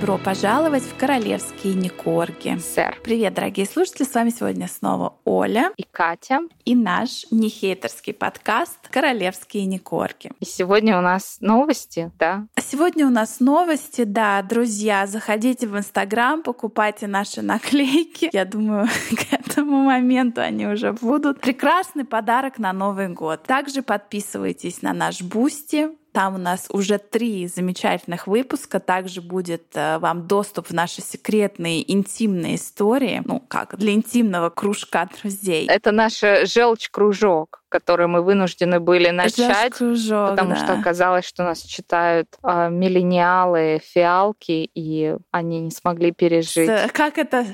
Добро пожаловать в королевские Никорги. Сэр. Привет, дорогие слушатели, с вами сегодня снова Оля и Катя. И наш нехейтерский подкаст «Королевские Никорги». И сегодня у нас новости, да? Сегодня у нас новости, да. Друзья, заходите в Инстаграм, покупайте наши наклейки. Я думаю, к этому моменту они уже будут. Прекрасный подарок на Новый год. Также подписывайтесь на наш Boosty, там у нас уже три замечательных выпуска. Также будет э, вам доступ в наши секретные интимные истории. Ну, как для интимного кружка друзей. Это наш желчь-кружок, который мы вынуждены были начать, кружок потому да. что оказалось, что нас читают э, миллениалы, фиалки, и они не смогли пережить. С, как это?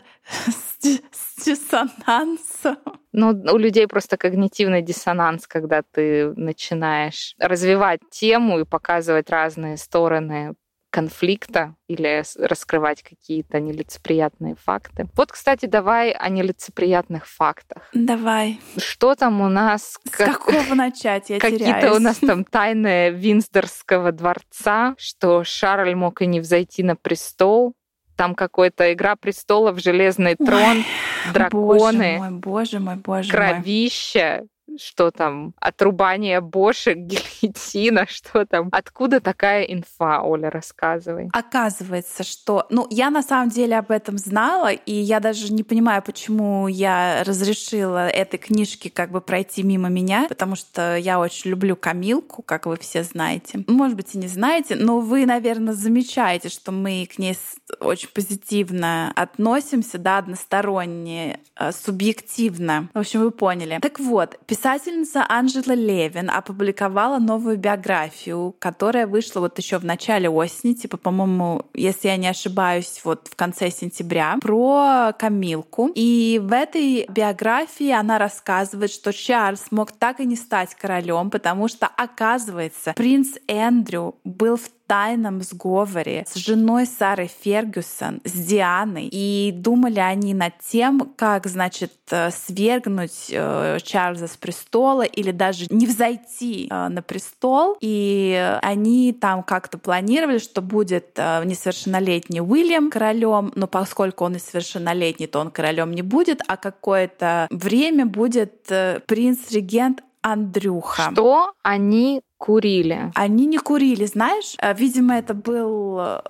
С, диссонансом. Ну, у людей просто когнитивный диссонанс, когда ты начинаешь развивать тему и показывать разные стороны конфликта или раскрывать какие-то нелицеприятные факты. Вот, кстати, давай о нелицеприятных фактах. Давай. Что там у нас? С как... какого начать? Я Какие-то у нас там тайны Винсдорского дворца, что Шарль мог и не взойти на престол, там какой-то игра престолов, железный трон, Ой, драконы, боже мой, боже мой, боже кровища, что там, отрубание бошек, гильотина, что там. Откуда такая инфа, Оля, рассказывай. Оказывается, что... Ну, я на самом деле об этом знала, и я даже не понимаю, почему я разрешила этой книжке как бы пройти мимо меня, потому что я очень люблю Камилку, как вы все знаете. Может быть, и не знаете, но вы, наверное, замечаете, что мы к ней очень позитивно относимся, да, односторонне, э, субъективно. В общем, вы поняли. Так вот, Писательница Анжела Левин опубликовала новую биографию, которая вышла вот еще в начале осени, типа, по-моему, если я не ошибаюсь, вот в конце сентября, про Камилку. И в этой биографии она рассказывает, что Чарльз мог так и не стать королем, потому что, оказывается, принц Эндрю был в тайном сговоре с женой Сары Фергюсон, с Дианой, и думали они над тем, как, значит, э, свергнуть э, Чарльза с престола или даже не взойти э, на престол. И они там как-то планировали, что будет несовершеннолетний Уильям королем, но поскольку он несовершеннолетний, то он королем не будет, а какое-то время будет принц-регент Андрюха. Что они курили? Они не курили, знаешь? Видимо, это был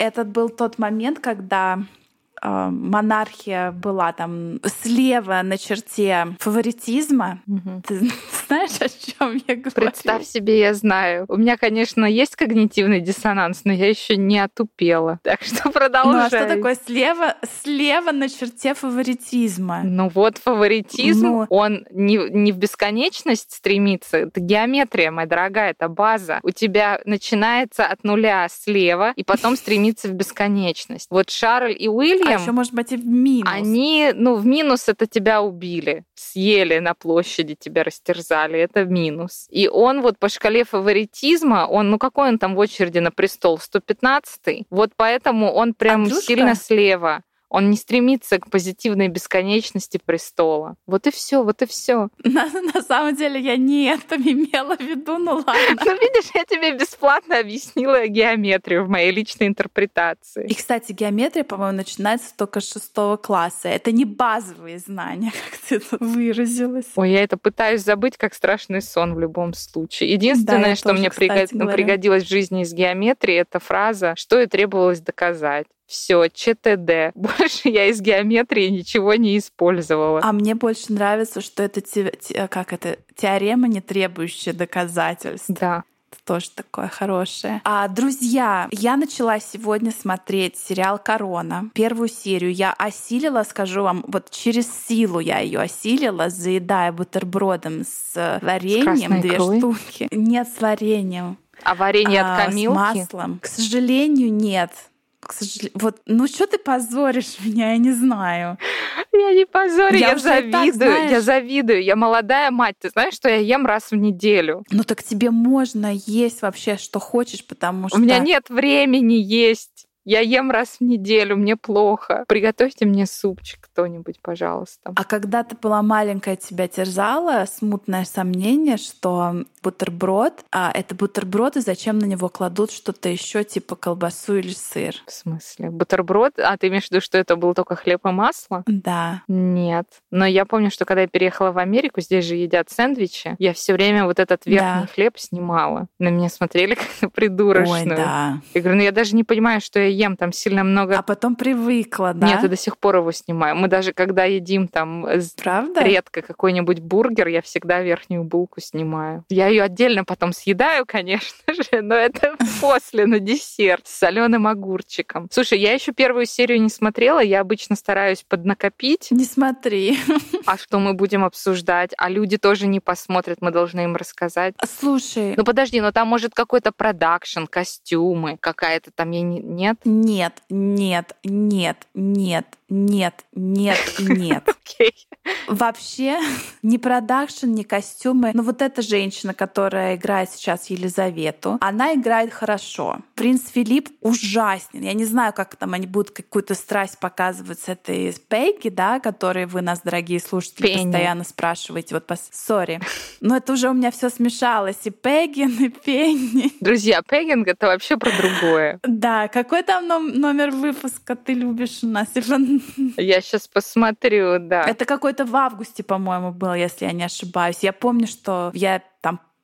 этот был тот момент, когда э, монархия была там слева на черте фаворитизма. Угу. Ты знаешь, о чем я говорю? Представь себе, я знаю. У меня, конечно, есть когнитивный диссонанс, но я еще не отупела. Так что продолжай. Ну а что такое слева, слева на черте фаворитизма? Ну вот фаворитизм, ну... он не, не в бесконечность стремится, это геометрия, моя дорогая, это база. У тебя начинается от нуля слева и потом стремится в бесконечность. Вот Шарль и Уильям а еще, может быть, и в минус. Они, ну, в минус это тебя убили, съели на площади, тебя растерзали, это минус. И он вот по шкале фаворитизма, он, ну, какой он там в очереди на престол? 115-й? Вот поэтому он прям Андрюшка? сильно слева. Он не стремится к позитивной бесконечности престола. Вот и все, вот и все. На, на самом деле я не это имела в виду, ну ладно. Ну видишь, я тебе бесплатно объяснила геометрию в моей личной интерпретации. И, кстати, геометрия, по-моему, начинается только с шестого класса. Это не базовые знания, как ты тут выразилась. Ой, я это пытаюсь забыть, как страшный сон в любом случае. Единственное, да, что тоже, мне пригод... пригодилось в жизни из геометрии, это фраза «что и требовалось доказать». Все, ЧТД. Больше я из геометрии ничего не использовала. А мне больше нравится, что это те, те, как это теорема, не требующая доказательств. Да. Это тоже такое хорошее. А, друзья, я начала сегодня смотреть сериал «Корона». Первую серию я осилила, скажу вам, вот через силу я ее осилила, заедая бутербродом с вареньем, с две икрой? штуки. Нет, с вареньем. А варенье А, от камилки? С маслом. К сожалению, нет. К сожалению, вот, ну что ты позоришь меня, я не знаю. Я не позорю, Я я, и так, завидую, я знаешь- завидую. Я молодая мать, ты знаешь, что я ем раз в неделю? Ну так тебе можно есть вообще, что хочешь, потому что... У меня нет времени есть. Я ем раз в неделю, мне плохо. Приготовьте мне супчик кто-нибудь, пожалуйста. А когда ты была маленькая, тебя терзало смутное сомнение, что бутерброд, а это бутерброд, и зачем на него кладут что-то еще типа колбасу или сыр? В смысле? Бутерброд? А ты имеешь в виду, что это был только хлеб и масло? Да. Нет. Но я помню, что когда я переехала в Америку, здесь же едят сэндвичи, я все время вот этот верхний да. хлеб снимала. На меня смотрели как на придурочную. Ой, да. Я говорю, ну я даже не понимаю, что я ем, там сильно много... А потом привыкла, да? Нет, я до сих пор его снимаю. Мы даже когда едим там Правда? редко какой-нибудь бургер, я всегда верхнюю булку снимаю. Я ее отдельно потом съедаю, конечно же, но это после на десерт с соленым огурчиком. Слушай, я еще первую серию не смотрела, я обычно стараюсь поднакопить. Не смотри. А что мы будем обсуждать? А люди тоже не посмотрят, мы должны им рассказать. Слушай. Ну подожди, но там может какой-то продакшн, костюмы, какая-то там я не... нет? Нет, нет, нет, нет, нет, нет, нет. Окей. Вообще ни продакшн, ни костюмы. Но вот эта женщина, которая играет сейчас Елизавету, она играет хорошо. Принц Филипп ужасен. Я не знаю, как там они будут какую-то страсть показывать с этой Пегги, да, которые вы нас, дорогие слушатели, Пенни. постоянно спрашиваете. Вот, sorry. Но это уже у меня все смешалось. И Пеггин, и Пенни. Друзья, Пеггинг — это вообще про другое. Да, какой там номер выпуска ты любишь у нас? Я сейчас посмотрю, да. Это какой-то в августе, по-моему, был, если я не ошибаюсь. Я помню, что я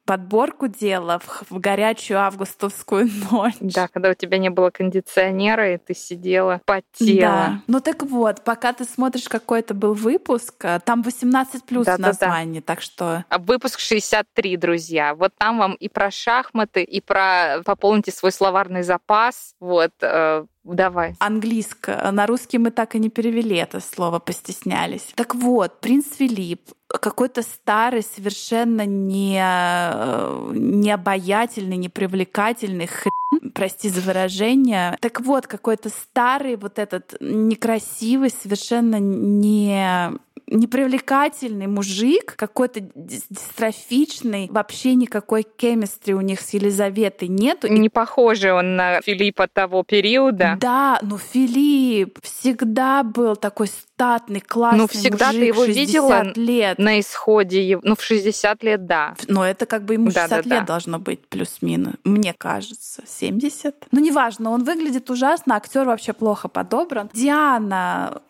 подборку делала в, в горячую августовскую ночь. Да, когда у тебя не было кондиционера, и ты сидела, потела. Да. Ну так вот, пока ты смотришь какой-то был выпуск, э, там 18 плюс да, название, да, да. так что... А выпуск 63, друзья. Вот там вам и про шахматы, и про пополните свой словарный запас. Вот, э, Давай. Английское. На русский мы так и не перевели это слово, постеснялись. Так вот, принц Филипп какой-то старый, совершенно не, э, не обаятельный, не привлекательный хрен, прости за выражение. Так вот, какой-то старый, вот этот некрасивый, совершенно не непривлекательный мужик, какой-то дистрофичный, вообще никакой кемистри у них с Елизаветой нету. Не похожий он на Филиппа того периода. Да, но Филипп всегда был такой статный, классный Ну, всегда мужик, ты его видела лет. на исходе, ну, в 60 лет, да. Но это как бы ему 60 да, да, лет да. должно быть, плюс-минус. Мне кажется, 70. Ну, неважно, он выглядит ужасно, актер вообще плохо подобран. Диана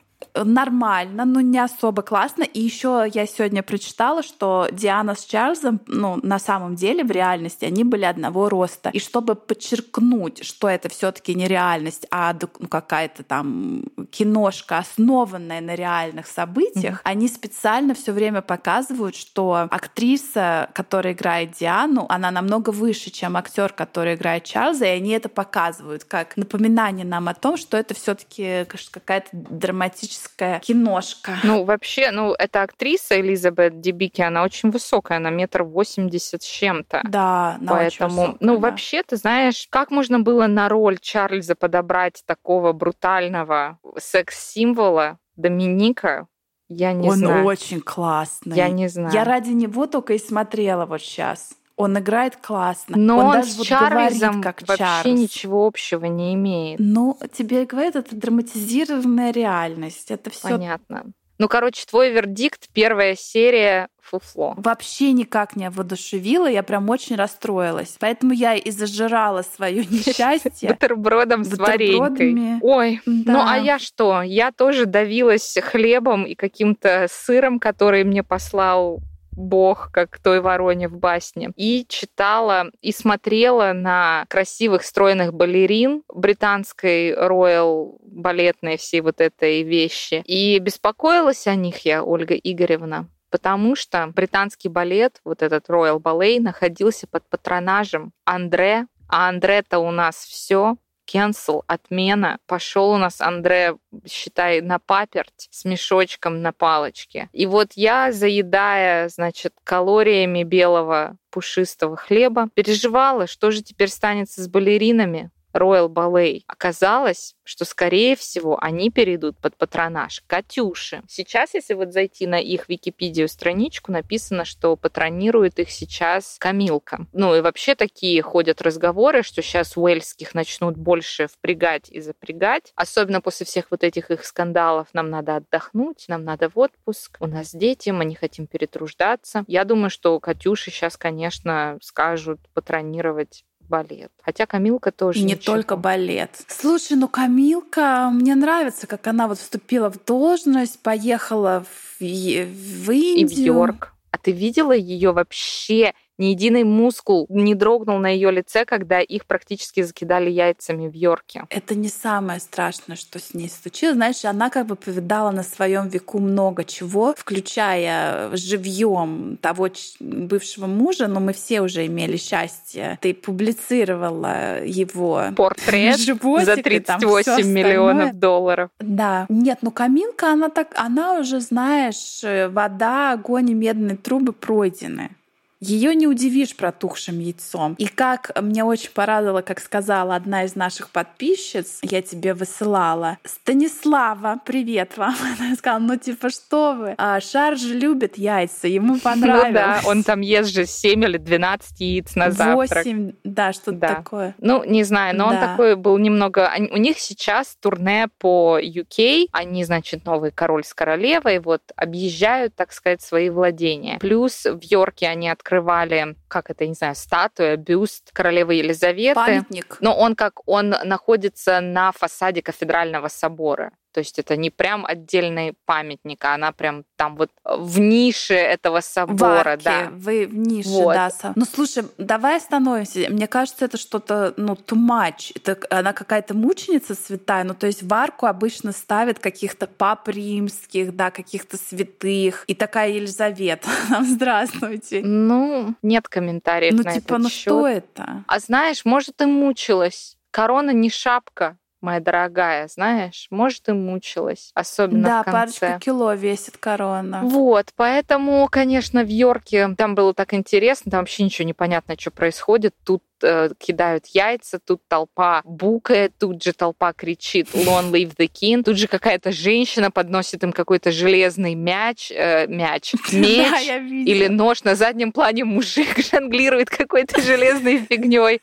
нормально, но не особо классно. И еще я сегодня прочитала, что Диана с Чарльзом, ну, на самом деле, в реальности они были одного роста. И чтобы подчеркнуть, что это все-таки не реальность, а ну, какая-то там киношка, основанная на реальных событиях, mm-hmm. они специально все время показывают, что актриса, которая играет Диану, она намного выше, чем актер, который играет Чарльза, и они это показывают как напоминание нам о том, что это все-таки какая-то драматическая классическая киношка. Ну, вообще, ну, эта актриса Элизабет Дебики, она очень высокая, она метр восемьдесят с чем-то. Да, она Поэтому, очень высокая, ну, да. вообще, ты знаешь, как можно было на роль Чарльза подобрать такого брутального секс-символа Доминика, я не Он знаю. Он очень классный. Я не знаю. Я ради него только и смотрела вот сейчас. Он играет классно. Но он, он даже с вот Чарльзом как вообще Чарльз. ничего общего не имеет. Ну, тебе говорят, это драматизированная реальность. Это все понятно. Ну, короче, твой вердикт, первая серия фуфло. Вообще никак не воодушевила, я прям очень расстроилась. Поэтому я и зажирала свое несчастье. Бутербродом с варенькой. Ой, ну а я что? Я тоже давилась хлебом и каким-то сыром, который мне послал бог, как той вороне в басне. И читала и смотрела на красивых стройных балерин британской Royal балетной всей вот этой вещи. И беспокоилась о них я, Ольга Игоревна, потому что британский балет, вот этот Royal Ballet, находился под патронажем Андре, а Андре-то у нас все cancel, отмена. Пошел у нас Андре, считай, на паперть с мешочком на палочке. И вот я, заедая, значит, калориями белого пушистого хлеба, переживала, что же теперь станется с балеринами, Royal Ballet. Оказалось, что, скорее всего, они перейдут под патронаж Катюши. Сейчас, если вот зайти на их Википедию страничку, написано, что патронирует их сейчас Камилка. Ну и вообще такие ходят разговоры, что сейчас уэльских начнут больше впрягать и запрягать. Особенно после всех вот этих их скандалов. Нам надо отдохнуть, нам надо в отпуск, у нас дети, мы не хотим перетруждаться. Я думаю, что Катюши сейчас, конечно, скажут патронировать балет. Хотя Камилка тоже. Не ничего. только балет. Слушай, ну Камилка, мне нравится, как она вот вступила в должность, поехала в, в Индию. И в Йорк. А ты видела ее вообще ни единый мускул не дрогнул на ее лице, когда их практически закидали яйцами в Йорке. Это не самое страшное, что с ней случилось. Знаешь, она как бы повидала на своем веку много чего, включая живьем того бывшего мужа, но мы все уже имели счастье. Ты публицировала его портрет животик, за 38 миллионов долларов. Да. Нет, ну Камилка, она так, она уже, знаешь, вода, огонь и медные трубы пройдены. Ее не удивишь протухшим яйцом. И как мне очень порадовало, как сказала одна из наших подписчиц, я тебе высылала. Станислава, привет вам. Она сказала, ну типа что вы? А Шар же любит яйца, ему понравилось. Ну да, он там ест же 7 или 12 яиц на завтрак. 8, да, что-то да. такое. Ну, не знаю, но да. он такой был немного... У них сейчас турне по UK, они, значит, новый король с королевой, вот, объезжают, так сказать, свои владения. Плюс в Йорке они открыли открывали, как это, не знаю, статуя, бюст королевы Елизаветы. Памятник. Но он как он находится на фасаде кафедрального собора. То есть это не прям отдельный памятник, а она прям там вот в нише этого собора, в да. Вы в нише, вот. да. Ну слушай, давай остановимся. Мне кажется, это что-то, ну, too much. Это она какая-то мученица святая. Ну, то есть в арку обычно ставят каких-то пап римских, да, каких-то святых. И такая Елизавета. Здравствуйте. Ну, нет комментариев ну, на типа, этот ну счет. что это? А знаешь, может, и мучилась. Корона не шапка моя дорогая, знаешь, может, и мучилась, особенно да, в конце. парочку кило весит корона. Вот, поэтому, конечно, в Йорке там было так интересно, там вообще ничего не понятно, что происходит. Тут э, кидают яйца, тут толпа букает, тут же толпа кричит «Long live the king», тут же какая-то женщина подносит им какой-то железный мяч, э, мяч, меч или нож на заднем плане мужик жонглирует какой-то железной фигней.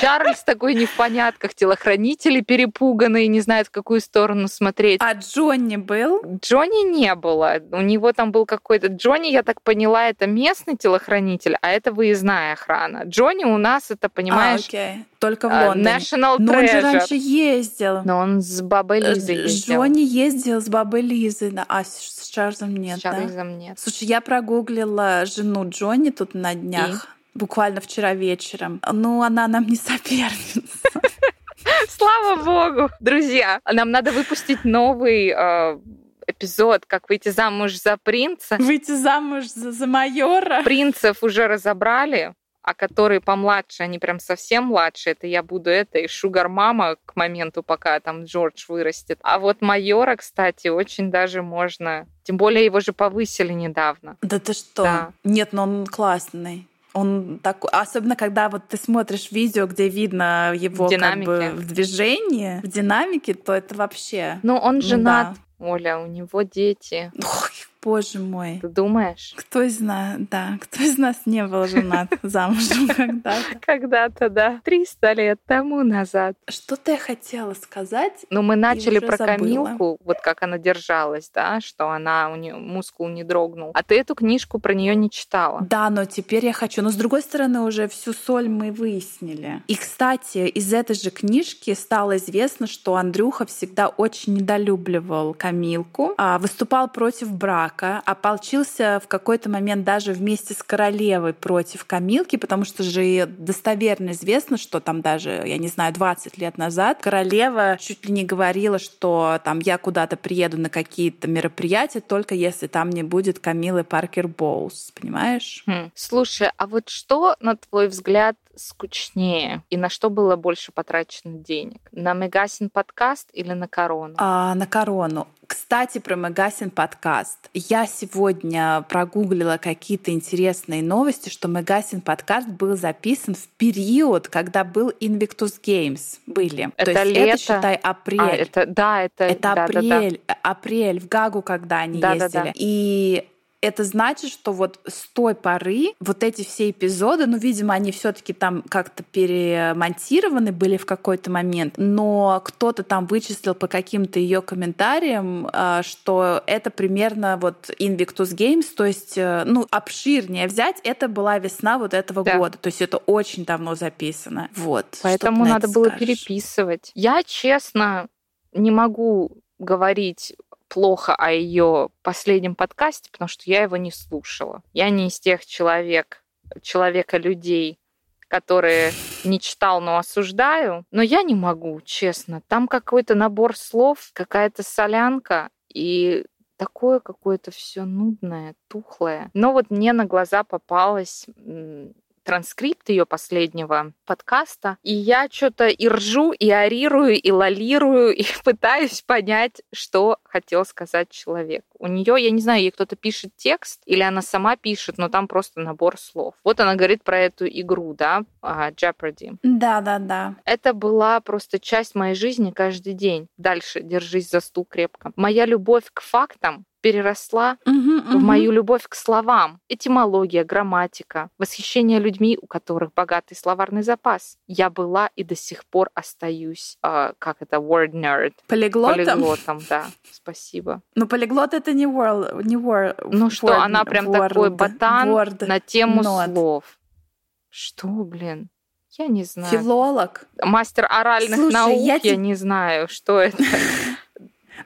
Чарльз такой не в понятках, телохранители перепуганные, не знают, в какую сторону смотреть. А Джонни был? Джонни не было. У него там был какой-то... Джонни, я так поняла, это местный телохранитель, а это выездная охрана. Джонни у нас это, понимаешь... А, окей. Только в а, Лондоне. National Но Treasure. он же раньше ездил. Но он с бабой э, Лизой ездил. Джонни ездил с бабой Лизой, а с Чарльзом нет, С Чарльзом да? нет. Слушай, я прогуглила жену Джонни тут на днях. И? Буквально вчера вечером. Ну, она нам не соперница. Слава богу! Друзья, нам надо выпустить новый э, эпизод, как выйти замуж за принца. Выйти замуж за, за майора. Принцев уже разобрали, а которые помладше, они прям совсем младше, это я буду это и шугар-мама к моменту, пока там Джордж вырастет. А вот майора, кстати, очень даже можно... Тем более его же повысили недавно. Да ты что? Да. Нет, но он классный. Он такой, особенно когда вот ты смотришь видео, где видно его в как бы в движении, в динамике, то это вообще. Ну он женат, ну, да. Оля, у него дети. Ох, Боже мой. Ты думаешь? Кто из нас, да, кто из нас не был женат замужем когда-то? Когда-то, да. 300 лет тому назад. Что-то я хотела сказать. Ну, мы начали про Камилку, вот как она держалась, да, что она, у нее мускул не дрогнул. А ты эту книжку про нее не читала. Да, но теперь я хочу. Но с другой стороны, уже всю соль мы выяснили. И, кстати, из этой же книжки стало известно, что Андрюха всегда очень недолюбливал Камилку, а выступал против брака Исаака ополчился в какой-то момент даже вместе с королевой против Камилки, потому что же достоверно известно, что там даже, я не знаю, 20 лет назад королева чуть ли не говорила, что там я куда-то приеду на какие-то мероприятия, только если там не будет Камилы Паркер Боулс, понимаешь? Хм. Слушай, а вот что, на твой взгляд, скучнее и на что было больше потрачено денег? На Мегасин подкаст или на корону? А, на корону. Кстати, про Мегасин подкаст. Я сегодня прогуглила какие-то интересные новости, что Мегасин подкаст был записан в период, когда был Invictus Games. Были. Это То есть лето. это, считай, апрель. А, это, да, это, Это да, да, да. апрель, апрель в Гагу, когда они Да, да, ездили. да. И это значит, что вот с той поры вот эти все эпизоды, ну, видимо, они все-таки там как-то перемонтированы были в какой-то момент, но кто-то там вычислил по каким-то ее комментариям, а, что это примерно вот Invictus Games, то есть, э, ну, обширнее взять, это была весна вот этого Да. года, то есть это очень давно записано. Вот. Поэтому надо было скажешь? переписывать. Я, честно, не могу говорить плохо о ее последнем подкасте, потому что я его не слушала. Я не из тех человек, человека людей, которые не читал, но осуждаю. Но я не могу, честно. Там какой-то набор слов, какая-то солянка и такое какое-то все нудное, тухлое. Но вот мне на глаза попалась транскрипт ее последнего подкаста, и я что-то и ржу, и орирую, и лолирую, и пытаюсь понять, что хотел сказать человек. У нее, я не знаю, ей кто-то пишет текст, или она сама пишет, но там просто набор слов. Вот она говорит про эту игру, да, а, Jeopardy. Да, да, да. Это была просто часть моей жизни каждый день. Дальше держись за стул крепко. Моя любовь к фактам переросла Мгм, в мою любовь к словам. Этимология, грамматика, восхищение людьми, у которых богатый словарный запас. Я была и до сих пор остаюсь, а, как это, word nerd. Полиглотом? Полиглотом, да. Спасибо. Но полиглот это не world, не word. Ну что, word- она прям такой word- ботан word на тему not. слов. Что, блин? Я не знаю. Филолог. Мастер оральных Слушай, наук, я я, те- не знаю, что это.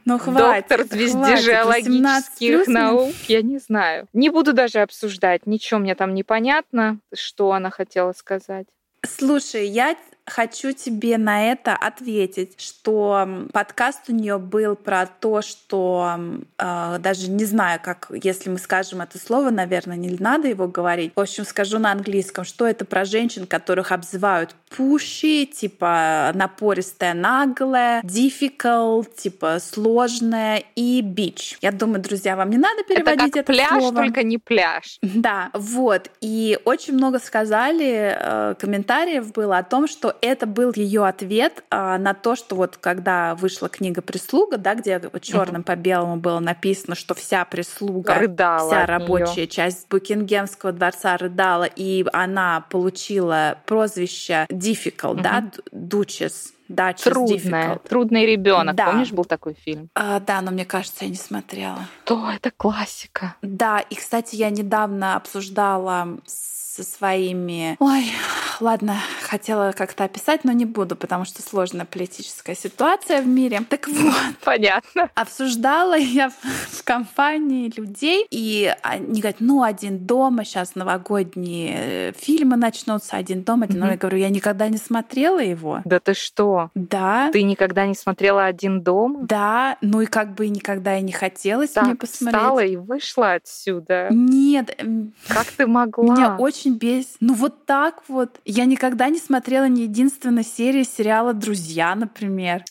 Ну хватит. Доктор хватит, 18 звездежеологических наук, я не знаю. Не буду даже обсуждать, ничего мне там непонятно, что она хотела сказать. Слушай, я хочу тебе на это ответить, что подкаст у нее был про то, что э, даже не знаю, как, если мы скажем это слово, наверное, не надо его говорить. В общем, скажу на английском, что это про женщин, которых обзывают пуши, типа напористая, наглая, difficult, типа сложная и бич. Я думаю, друзья, вам не надо Это переводить как это пляж, слово. только не пляж. Да, вот. И очень много сказали, э, комментариев было о том, что это был ее ответ э, на то, что вот когда вышла книга «Прислуга», да, где черным по белому было написано, что вся прислуга, Рыдала вся рабочая часть Букингемского дворца рыдала, и она получила прозвище difficult, да, д- Duchess. Duchess Трудная, difficult. трудный ребенок. Да. Помнишь, был такой фильм? А, да, но мне кажется, я не смотрела. То это классика. Да, и, кстати, я недавно обсуждала со своими... Ой, ладно, хотела как-то описать, но не буду, потому что сложная политическая ситуация в мире. Так вот, Понятно. обсуждала я в, компании людей, и они говорят, ну, один дома, сейчас новогодние э, фильмы начнутся, один дома, один дома. Я говорю, я никогда не смотрела его. Да ты что? Да, Ты никогда не смотрела «Один дом»? да, ну и как бы никогда и не хотелось мне Так, посмотреть. встала и вышла отсюда. Нет, Как ты могла? Меня очень бесит. Ну вот так вот. Я никогда не смотрела ни единственной серии сериала «Друзья», например.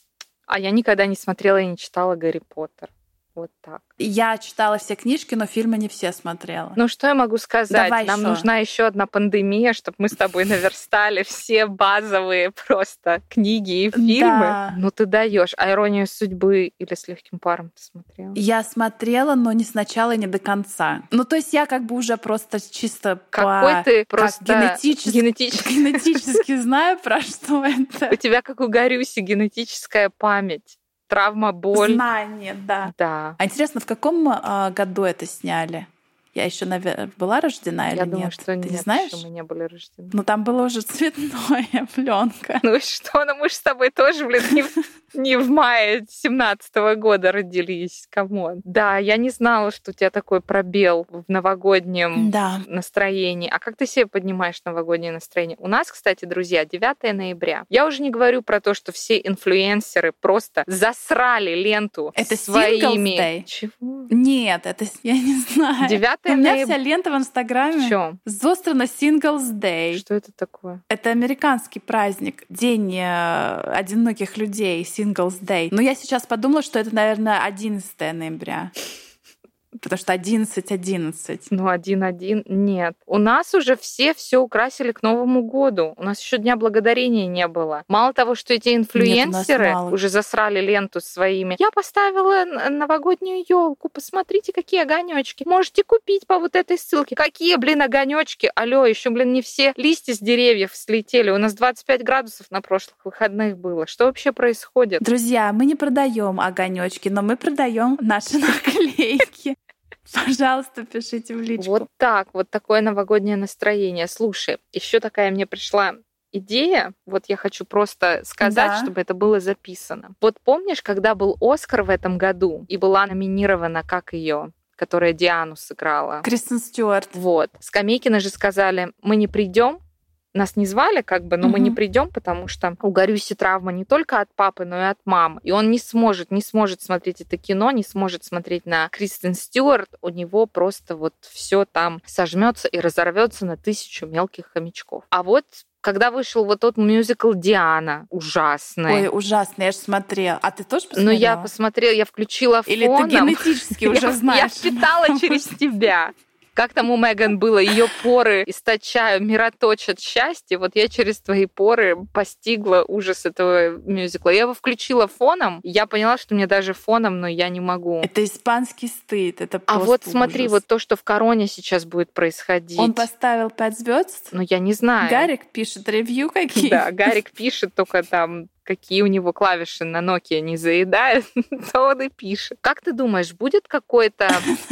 А я никогда не смотрела и не читала «Гарри Поттер». Вот так. Я читала все книжки, но фильмы не все смотрела. Ну что я могу сказать? Давай Нам ещё. нужна еще одна пандемия, чтобы мы с тобой наверстали все базовые просто книги и фильмы. Да. Ну ты даешь. А иронию судьбы или с легким паром ты смотрела? Я смотрела, но не сначала и не до конца. Ну, то есть я как бы уже просто чисто Какой по... ты просто генетически знаю, про что это. У тебя, как у Горюси, генетическая память. Травма, боль. Знание, да. Да. А интересно, в каком а, году это сняли? Я еще, наверное, была рождена или Я думаю, нет? что Ты нет, не знаешь? что мы не были рождены. Ну, там было уже цветное пленка. Ну и что? Ну мы же с тобой тоже, блин, не в, не в мае семнадцатого года родились. Come on. Да, я не знала, что у тебя такой пробел в новогоднем Да. настроении. А как ты себе поднимаешь новогоднее настроение? У нас, кстати, друзья, 9 ноября. Я уже не говорю про то, что все инфлюенсеры просто засрали ленту этой своими... Day? Чего? Нет, это я не знаю. 9 прекрасный У меня вся лента в Инстаграме В чем? Зострана Singles Day. Что это такое? Это американский праздник, день э, одиноких людей, Singles Day. Но я сейчас подумала, что это, наверное, 11 ноября. Потому что 11-11. Ну, один-один. Нет. У нас уже все все украсили к Новому году. У нас еще Дня Благодарения не было. Мало того, что эти инфлюенсеры мало. уже засрали ленту своими. Я поставила новогоднюю елку. Посмотрите, какие огонечки. Можете купить по вот этой ссылке. Какие, блин, огонечки? Алло, еще, блин, не все листья с деревьев слетели. У нас 25 градусов на прошлых выходных было. Что вообще происходит? Друзья, мы не продаем огонечки, но мы продаем наши наклейки. Пожалуйста, пишите в личку. Вот так, вот такое новогоднее настроение. Слушай, еще такая мне пришла идея, вот я хочу просто сказать, Да. чтобы это было записано. Вот помнишь, когда был Оскар в этом году и была номинирована, как ее, которая Диану сыграла? Кристен Стюарт. Вот. Скамейкины же сказали, мы не придем, нас не звали, как бы, но мы не придем, потому что у Горюси травма не только от папы, но и от мамы. И он не сможет, не сможет смотреть это кино, не сможет смотреть на Кристен Стюарт. У него просто вот все там сожмется и разорвется на тысячу мелких хомячков. А вот когда вышел вот тот мюзикл Диана, ужасный. Ой, ужасно, я же смотрела. А ты тоже ну, посмотрела? я посмотрела, я включила Или фоном. ты генетически уже знаешь? Я читала через тебя. Как там у Меган было, ее поры источают, мироточат счастье. Вот я через твои поры постигла ужас этого мюзикла. Я его включила фоном, я поняла, что мне даже фоном, но я не могу. Это испанский стыд. Это А просто вот смотри, ужас. вот то, что в Короне сейчас будет происходить. Он поставил пять звезд. Ну, я не знаю. Гарик пишет ревью какие. Да, Гарик пишет только там какие у него клавиши на Nokia не заедают, то он и пишет. Как ты думаешь, будет какой-то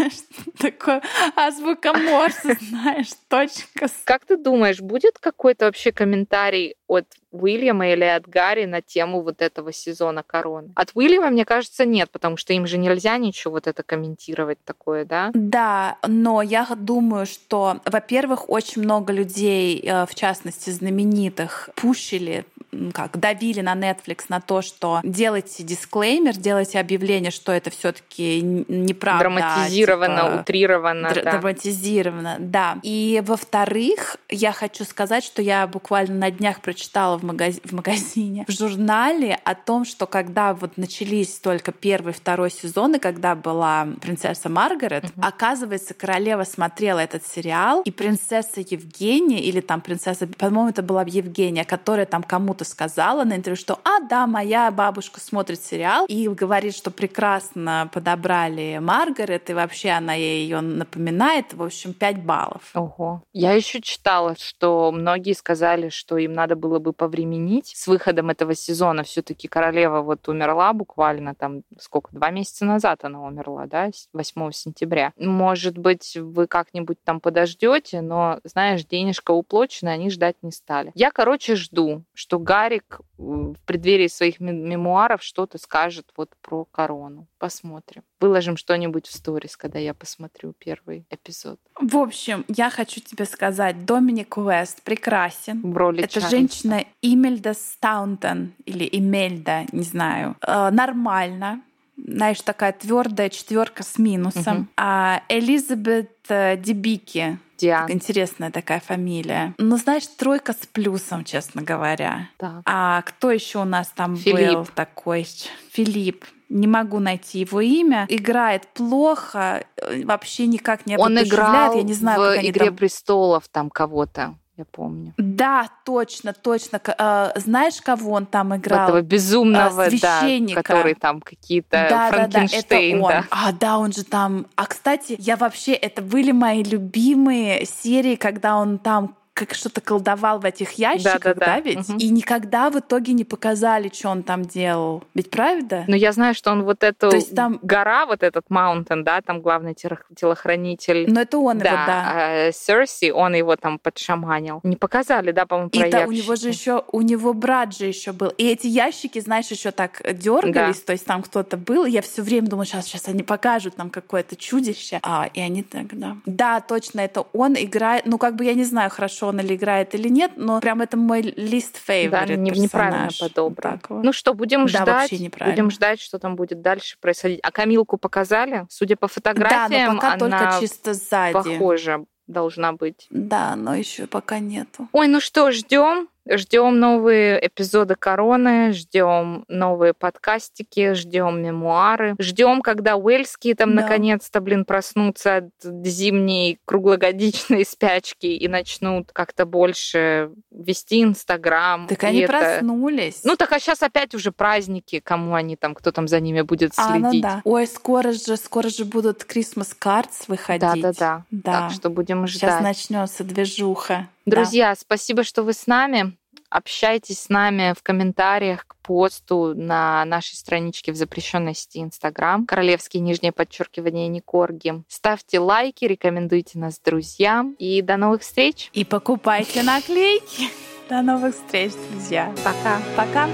Такое азбука Морса, знаешь, точка. Как ты думаешь, будет какой-то вообще комментарий от Уильяма или от Гарри на тему вот этого сезона короны? От Уильяма, мне кажется, нет, потому что им же нельзя ничего вот это комментировать такое, да? Да, но я думаю, что, во-первых, очень много людей, э, в частности знаменитых, пушили, как давили на Netflix на то, что делайте дисклеймер, делайте объявление, что это все-таки неправда. Драматизировано, типа, утрировано, др- да. Драматизировано, да. И во-вторых, я хочу сказать, что я буквально на днях прочитала в, магаз- в магазине, в журнале о том, что когда вот начались только первый, второй сезоны, когда была принцесса Маргарет, оказывается, королева смотрела этот сериал, и принцесса Евгения, или там принцесса, по-моему, это была Евгения, которая там кому-то сказала на интервью, что «А, да, моя бабушка смотрит сериал», и говорит, что прекрасно подобрали Маргарет, и вообще она ей ее напоминает. В общем, 5 баллов. Ого. Я еще читала, что многие сказали, что им надо было бы повременить с выходом этого сезона. Все-таки королева вот умерла буквально там сколько, два месяца назад она умерла, да, с 8 сентября. Может быть, вы как-нибудь там подождете, но, знаешь, денежка уплочена, они ждать не стали. Я, короче, жду, что Гарик э, в преддверии своих ме- мемуаров что-то скажет вот про корону. Посмотрим. Выложим что-нибудь в сторис, когда я посмотрю первый эпизод. В общем, я хочу тебе сказать, Доминик Уэст прекрасен. В роли Это Чарльза. женщина Имельда Стаунтон или Имельда, не знаю. Э, нормально. Знаешь, такая твердая четверка с минусом. Мгм. А Элизабет э, Дебики. Диана. Интересная такая фамилия. Ну, знаешь, тройка с плюсом, честно говоря. Так. А кто еще у нас там Филипп. был такой? Филипп. Не могу найти его имя. Играет плохо, э, вообще никак не Он играл Я не знаю, в «Игре там престолов» там кого-то, я помню. Да, точно, точно. Э, знаешь, кого он там играл? Этого безумного, а, да, священника. который там какие-то да, да, да, это Франкенштейн, он. да. А, да, он же там. А кстати, я вообще это были мои любимые серии, когда он там как что-то колдовал в этих ящиках, да, Да-да-да. ведь? Мгм. И никогда в итоге не показали, что он там делал. Ведь правда? Но я знаю, что он вот эту То есть там- гора, вот этот маунтин, да, там главный тело- телохранитель. Но это он да, его, да. а, Серси, он его там подшаманил. Не показали, да, по-моему, И да, у него же еще, у него брат же еще был. И эти ящики, знаешь, еще так дергались, то есть там кто-то был. И я все время думала, сейчас, сейчас они покажут нам какое-то чудище. А, и они так, да. Да, точно, это он играет. Ну, как бы я не знаю, хорошо хорошо он или играет или нет, но прям это мой лист favorite да, не, неправильно подобран. Вот. Ну что, будем да, ждать. Будем ждать, что там будет дальше происходить. А Камилку показали? Судя по фотографиям, да, но пока она только чисто сзади. похожа должна быть. Да, но еще пока нету. Ой, ну что, ждем. Ждем новые эпизоды короны, ждем новые подкастики, ждем мемуары, ждем, когда уэльские там да. наконец-то, блин, проснутся от зимней круглогодичной спячки и начнут как-то больше вести Инстаграм. Так они это... проснулись. Ну так а сейчас опять уже праздники, кому они там, кто там за ними будет следить. А, ну да. Ой, скоро же, скоро же будут Christmas cards выходить. Да-да-да. Да. Так что будем ждать. Сейчас начнется движуха. Друзья, да. спасибо, что вы с нами. Общайтесь с нами в комментариях к посту на нашей страничке в запрещенной сети Инстаграм. Королевские нижнее подчеркивание Никорги. Ставьте лайки, рекомендуйте нас друзьям. И до новых встреч. И покупайте наклейки. До новых встреч, друзья. Пока. Пока.